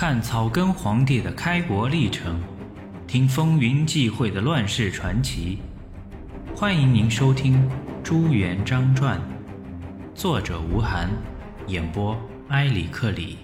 看草根皇帝的开国历程，听风云际会的乱世传奇。欢迎您收听《朱元璋传》，作者吴晗，演播埃里克里。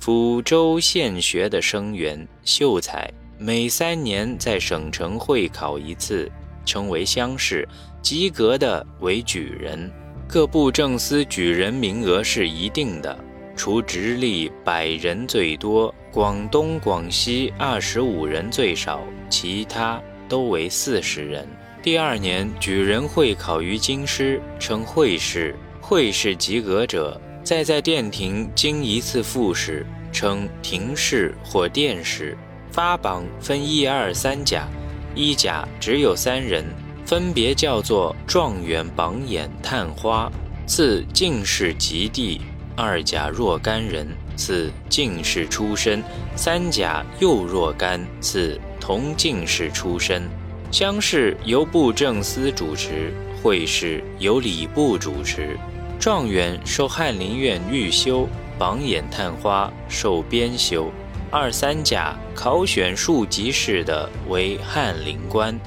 抚州县学的生源秀才，每三年在省城会考一次，称为乡试，及格的为举人。各部正司举人名额是一定的。除直隶百人最多，广东、广西二十五人最少，其他都为四十人。第二年举人会考于京师，称会试。会试及格者，再在殿廷经一次复试，称廷试或殿试。发榜分一二三甲，一甲只有三人，分别叫做状元、榜眼、探花，赐进士及第。二甲若干人，赐进士出身；三甲又若干，赐同进士出身。乡试由布政司主持，会试由礼部主持。状元受翰林院预修，榜眼探花受编修。二三甲考选庶吉士的为翰林官，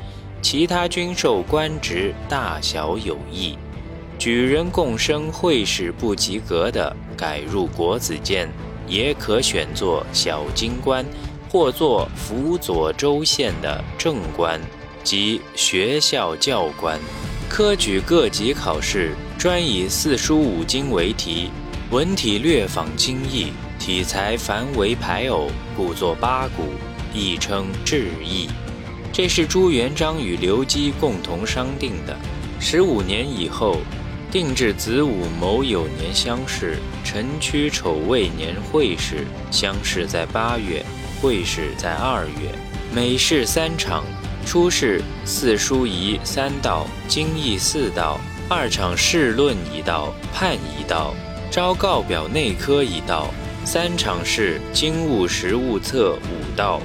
其他均受官职大小有异。举人共生会试不及格的，改入国子监，也可选作小京官，或作辅佐州县的正官及学校教官。科举各级考试专以四书五经为题，文体略仿经义，题材繁为排偶，故作八股，亦称志异。这是朱元璋与刘基共同商定的。十五年以后。定制子午卯酉年乡试，辰戌丑未年会试。乡试在八月，会试在二月。每试三场，初试四书仪三道，经义四道；二场试论一道，判一道，招告表内科一道；三场试经务实务策五道。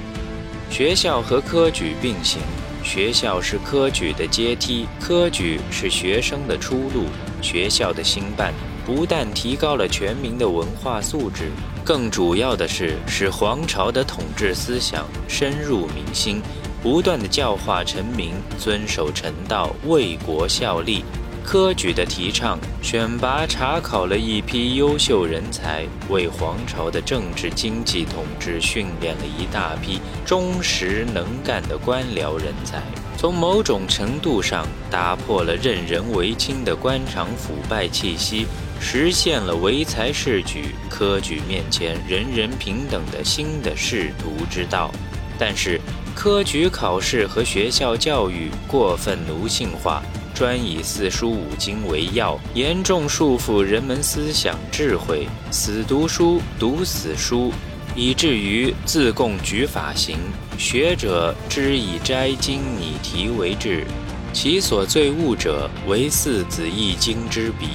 学校和科举并行，学校是科举的阶梯，科举是学生的出路。学校的兴办不但提高了全民的文化素质，更主要的是使皇朝的统治思想深入民心，不断的教化臣民遵守臣道、为国效力。科举的提倡，选拔查考了一批优秀人才，为皇朝的政治经济统治训练了一大批忠实能干的官僚人才。从某种程度上打破了任人唯亲的官场腐败气息，实现了唯才是举、科举面前人人平等的新的仕途之道。但是，科举考试和学校教育过分奴性化，专以四书五经为要，严重束缚人们思想智慧，死读书、读死书。以至于自贡举法行，学者之以摘经拟题为治，其所最恶者为四子易经之笔，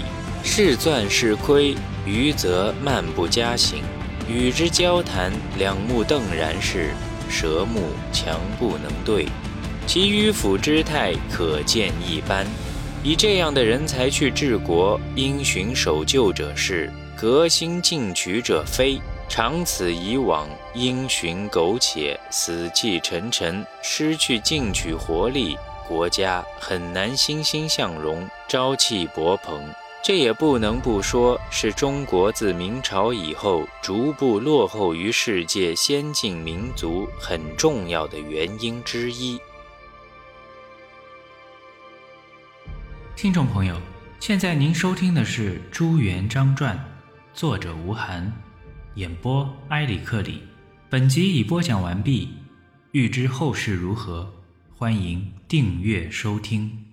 是钻是窥，余则漫不加行。与之交谈，两目瞪然是，舌目强不能对，其迂腐之态可见一斑。以这样的人才去治国，因循守旧者是，革新进取者非。长此以往，因循苟且，死气沉沉，失去进取活力，国家很难欣欣向荣，朝气勃勃。这也不能不说是中国自明朝以后逐步落后于世界先进民族很重要的原因之一。听众朋友，现在您收听的是《朱元璋传》，作者吴晗。演播埃里克里，本集已播讲完毕。欲知后事如何，欢迎订阅收听。